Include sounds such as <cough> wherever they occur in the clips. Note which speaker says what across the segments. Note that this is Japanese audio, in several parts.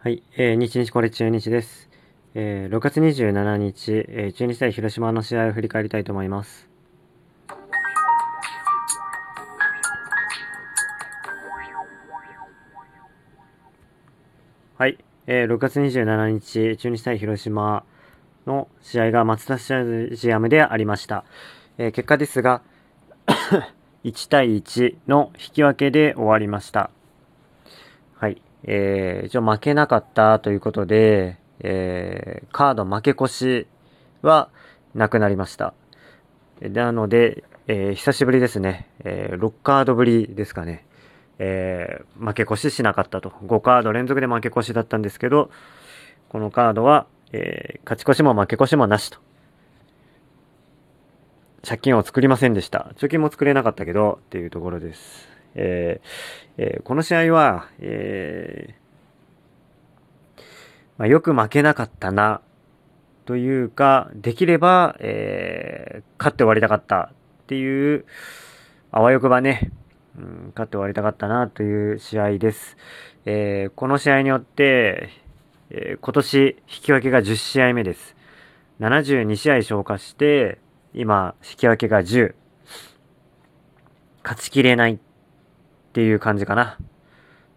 Speaker 1: はい、えー、日日これ中日です。えー、6月27日、えー、中日対広島の試合を振り返りたいと思います。はい、えー、6月27日、中日対広島の試合がマツダスタジアムでありました。えー、結果ですが、<coughs> 1対1の引き分けで終わりました。はい。えー、一応負けなかったということで、えー、カード負け越しはなくなりました。なので、えー、久しぶりですね。えー、6カードぶりですかね。えー、負け越ししなかったと。5カード連続で負け越しだったんですけど、このカードは、え、勝ち越しも負け越しもなしと。借金を作りませんでした。貯金も作れなかったけど、っていうところです。えーえーこの試合は、えーまあ、よく負けなかったな、というか、できれば、えー勝って終わりたかったっていう、あわよくばね、うん、勝って終わりたかったなという試合です。えーこの試合によって、えー今年引き分けが10試合目です。72試合消化して、今、引き分けが10。勝ちきれないっていう感じかな。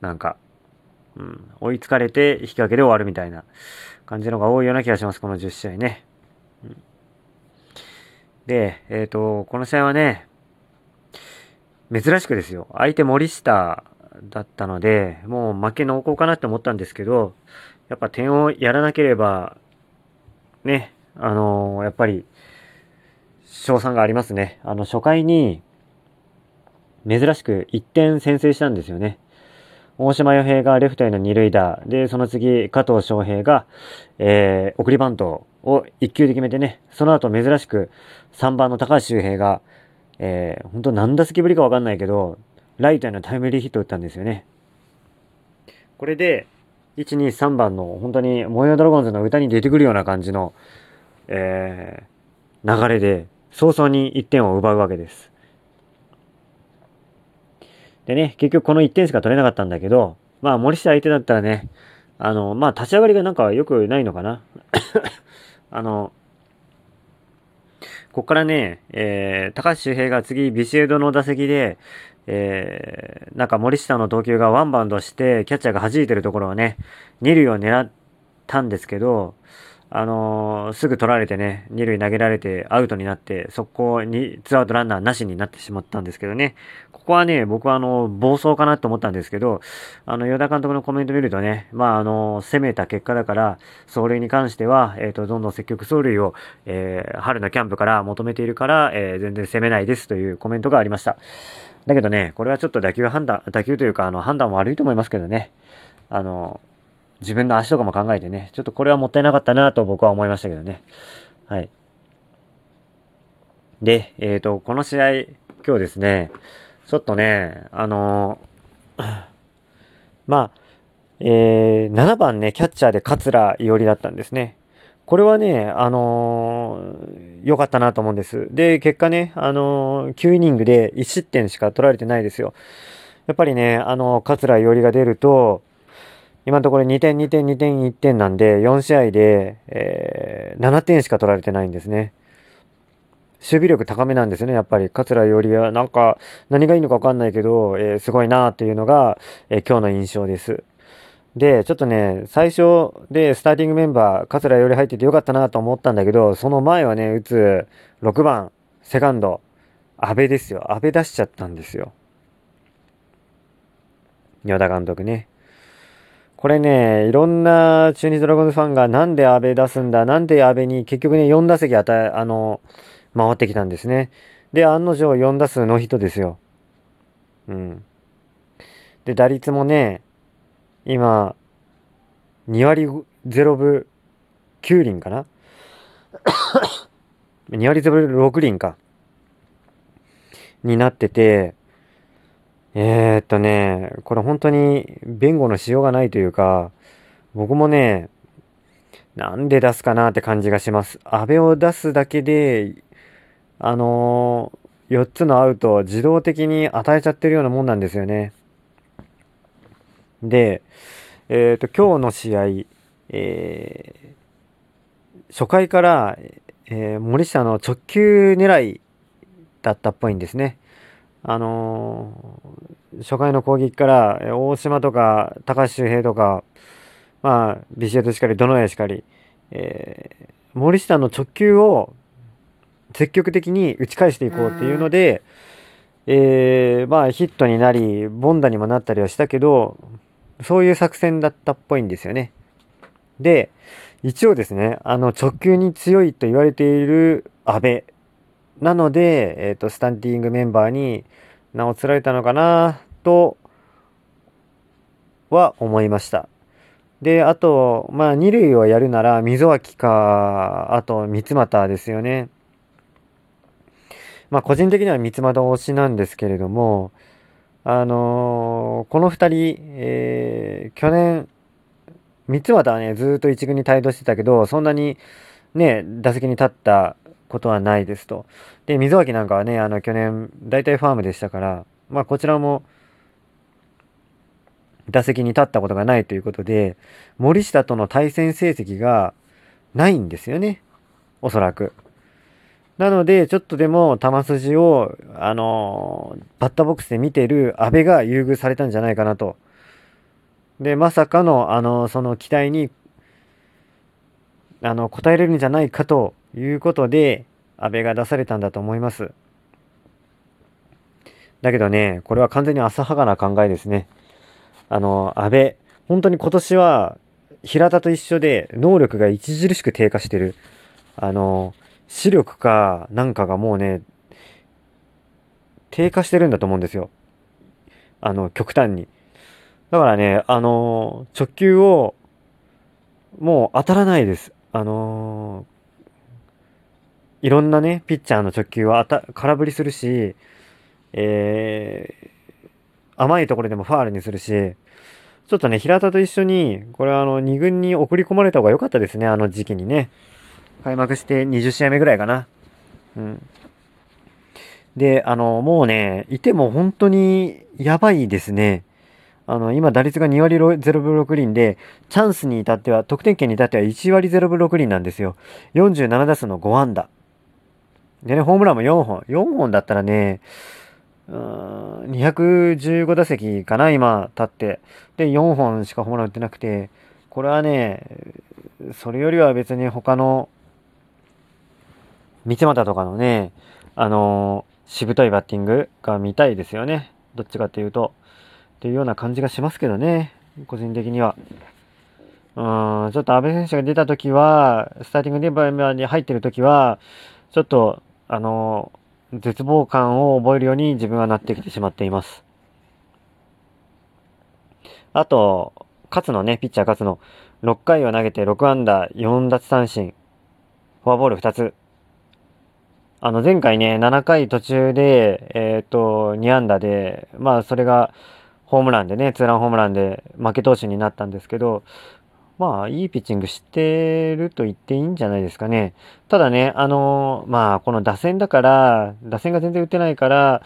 Speaker 1: なんか、うん、追いつかれて引き分けで終わるみたいな感じのが多いような気がします、この10試合ね。うんで、えっ、と、この試合はね、珍しくですよ。相手森下だったので、もう負け濃厚かなって思ったんですけど、やっぱ点をやらなければ、ね、あのーやっぱり、賞賛がありますね。あの、初回に、珍しく1点先制したんですよね。大島洋平がレフトへの二塁打。で、その次、加藤翔平が、えー送りバントを1球で決めてね、その後珍しく3番の高橋周平が、えー、本当何打席ぶりかわかんないけど、ライトへのタイムリーヒットを打ったんですよね。これで、1、2、3番の本当に模様ドラゴンズの歌に出てくるような感じの、えー流れで、早々に1点を奪うわけです。でね、結局この1点しか取れなかったんだけど、まあ森下相手だったらね、あの、まあ立ち上がりがなんか良くないのかな。<coughs> あの、こっからね、えー、高橋周平が次ビシエドの打席で、えー、なんか森下の投球がワンバウンドして、キャッチャーが弾いてるところをね、二塁を狙ったんですけど、あのーすぐ取られてね、二塁投げられてアウトになって、速攻にツーアウトランナーなしになってしまったんですけどね。ここはね、僕はあの、暴走かなと思ったんですけど、あの、与田監督のコメント見るとね、まあ、あの、攻めた結果だから、走塁に関しては、えっ、と、どんどん積極走塁を、えー春のキャンプから求めているから、え全然攻めないですというコメントがありました。だけどね、これはちょっと打球判断、打球というか、あの、判断悪いと思いますけどね。あの、自分の足とかも考えてね、ちょっとこれはもったいなかったなと僕は思いましたけどね。はい。で、えっ、と、この試合、今日ですね、ちょっとね、あの <clears throat> まあ、えー、7番ね、キャッチャーで桂伊織だったんですね。これはね、あのー良かったなと思うんです。で、結果ね、あの9イニングで1失点しか取られてないですよ。やっぱりね、あの桂伊織が出ると、今のところ2点、2点、2点、1点なんで、4試合で、えー7点しか取られてないんですね。守備力高めなんですね、やっぱり。桂よりは、なんか、何がいいのか分かんないけど、えーすごいなっていうのが、えー今日の印象です。で、ちょっとね、最初でスターティングメンバー、桂より入っててよかったなと思ったんだけど、その前はね、打つ6番、セカンド、安倍ですよ。安倍出しちゃったんですよ。与田監督ね。これね、いろんな中日ドラゴンズファンがなんで安倍出すんだ、なんで安倍に結局ね、4打席与え、あの、回ってきたんですね。で、案の定4打数ノーヒットですよ。うん。で、打率もね、今、2割0分9厘かな ?2 割0分6厘か。になってて、えー、っとね、これ本当に弁護のしようがないというか、僕もね、なんで出すかなって感じがします。安倍を出すだけで、あのー、4つのアウトを自動的に与えちゃってるようなもんなんですよね。で、えっ、と、今日の試合、えー、初回から、えー、森下の直球狙いだったっぽいんですね。あのー、初回の攻撃から、大島とか、高橋周平とか、まあ、ビシエドしかり、どのしかり、えー、森下の直球を積極的に打ち返していこうっていうので、えー、まあヒットになり、ボンダにもなったりはしたけど、そういう作戦だったっぽいんですよね。で、一応ですね、あの直球に強いと言われている阿部なので、えっ、ー、と、スタンディングメンバーに名を連れたのかなとは思いました。で、あと、まあ、二塁をやるなら、溝脇か、あと、三俣ですよね。まあ、個人的には三俣推しなんですけれども、あのー、この二人、えー、去年、三俣はね、ずっと一軍に帯同してたけど、そんなにね、打席に立ったことはないですと。で、溝脇なんかはね、あの、去年、大体ファームでしたから、まあ、こちらも、打席に立ったことがないということで、森下との対戦成績がないんですよね。おそらく。なので、ちょっとでも球筋を、あのバッターボックスで見てる阿部が優遇されたんじゃないかなと。で、まさかの、あの、その期待に、あの、応えれるんじゃないかということで、安倍が出されたんだと思います。だけどね、これは完全に浅はかな考えですね。あの、安倍、本当に今年は、平田と一緒で能力が著しく低下してる。あの、視力かなんかがもうね、低下してるんだと思うんですよ。あの、極端に。だからね、あの直球を、もう当たらないです。あのいろんなね、ピッチャーの直球は空振りするし、えー、甘いところでもファールにするし、ちょっとね、平田と一緒に、これはあの、2軍に送り込まれた方が良かったですね、あの時期にね。開幕して20試合目ぐらいかな。うん。で、あの、もうね、いても本当にやばいですね。あの、今打率が2割0分6厘で、チャンスに至っては、得点圏に至っては1割0分6厘なんですよ。47打数の5安打。でね、ホームランも4本。4本だったらね、うーん、215打席かな、今、立って。で、4本しかホームラン打ってなくて、これはね、それよりは別に他の、三俣とかのね、あのー、しぶといバッティングが見たいですよね。どっちかっていうと。っていうような感じがしますけどね。個人的には。うん、ちょっと安倍選手が出た時は、スターティングデバーに入ってる時は、ちょっとあの、絶望感を覚えるように自分はなってきてしまっています。あと、勝のね、ピッチャー勝の6回を投げて6安打4奪三振、フォアボール2つ。あの、前回ね、7回途中で、えっ、ー、と、2安打で、まあ、それが、ホームランでね、ツーランホームランで負け投手になったんですけど、まあ、いいピッチングしてると言っていいんじゃないですかね。ただね、あのー、まあ、この打線だから、打線が全然打てないから、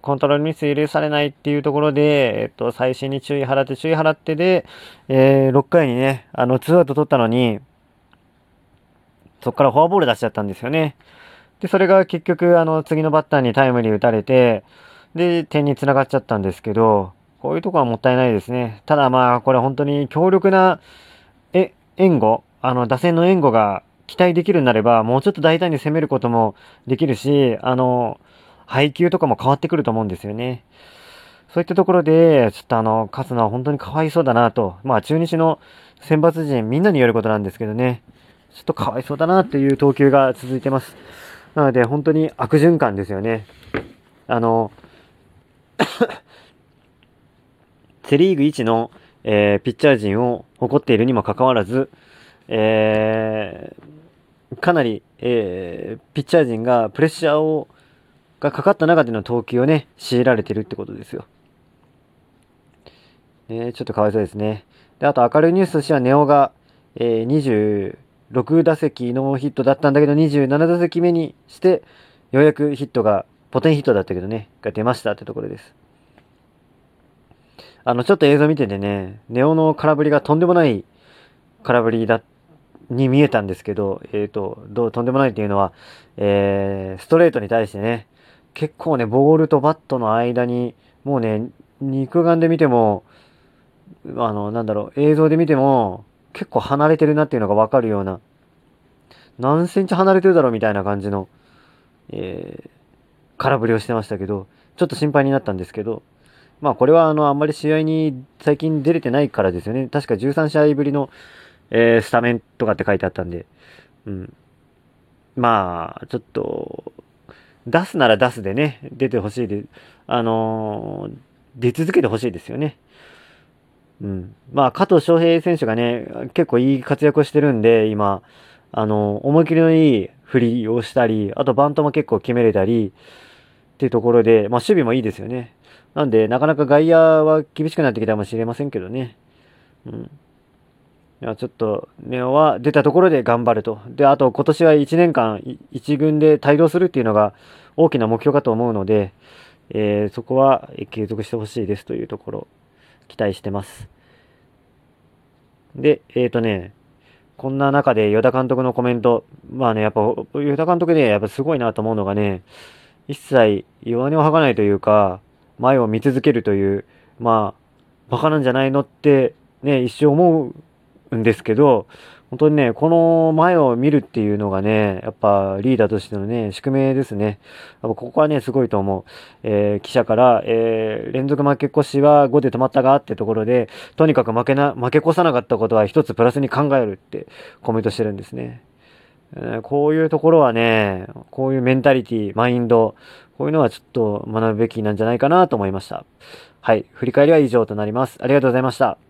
Speaker 1: コントロールミス許されないっていうところで、えっと、最新に注意払って注意払ってで、えー、6回にね、あの、ツーアウト取ったのに、そこからフォアボール出しちゃったんですよね。で、それが結局、あの、次のバッターにタイムリー打たれて、で、点に繋がっちゃったんですけど、こういうとこはもったいないですね。ただまあ、これ本当に強力な、え、援護、あの、打線の援護が期待できるんなれば、もうちょっと大胆に攻めることもできるし、あの、配球とかも変わってくると思うんですよね。そういったところで、ちょっとあの、勝つのは本当にかわいそうだなと。まあ、中日の選抜陣みんなに言えることなんですけどね。ちょっとかわいそうだなっていう投球が続いてます。なので、本当に悪循環ですよね。あの、セリーグ1の、えー、ピッチャー陣を誇っているにもかかわらず、えー、かなり、えー、ピッチャー陣がプレッシャーをがかかった中での投球をね、強いられてるってことですよ。ね、ちょっとかわいそうですね。で、あと明るいニュースとしては、ネオが、えー、26打席ノーヒットだったんだけど、27打席目にして、ようやくヒットが、ポテンヒットだったけどね、が出ましたってところです。あの、ちょっと映像見ててね、ネオの空振りがとんでもない空振りだ、に見えたんですけど、えっ、ー、と、どう、とんでもないっていうのは、えー、ストレートに対してね、結構ね、ボールとバットの間に、もうね、肉眼で見ても、あの、なんだろう、映像で見ても、結構離れてるなっていうのがわかるような、何センチ離れてるだろうみたいな感じの、えー、空振りをしてましたけど、ちょっと心配になったんですけど、まあこれはあの、あんまり試合に最近出れてないからですよね。確か13試合ぶりの、えー、スタメンとかって書いてあったんで、うん。まあ、ちょっと、出すなら出すでね、出てほしいで、あのー、出続けてほしいですよね。うん。まあ、加藤翔平選手がね、結構いい活躍をしてるんで、今、あの、思い切りのいい振りをしたり、あとバントも結構決めれたり、っていうところで、まあ、守備もいいですよね。なんで、なかなか外野は厳しくなってきたかもしれませんけどね。うん。いや、ちょっと、ネオは出たところで頑張ると。で、あと今年は1年間、1軍で帯同するっていうのが大きな目標かと思うので、えー、そこは継続してほしいですというところ、期待してます。で、えっ、ー、とね、こんな中で与田監督のコメント、まあね、やっぱ、与田監督ね、やっぱすごいなと思うのがね、一切弱音を吐かないというか、前を見続けるという、まあ、バカなんじゃないのって、ね、一生思うんですけど、本当にね、この前を見るっていうのがね、やっぱリーダーとしてのね、宿命ですね。やっぱここはね、すごいと思う。えー、記者から、えー、連続負け越しは5で止まったがってところで、とにかく負けな、負け越さなかったことは一つプラスに考えるってコメントしてるんですね。こういうところはね、こういうメンタリティ、マインド、こういうのはちょっと学ぶべきなんじゃないかなと思いました。はい。振り返りは以上となります。ありがとうございました。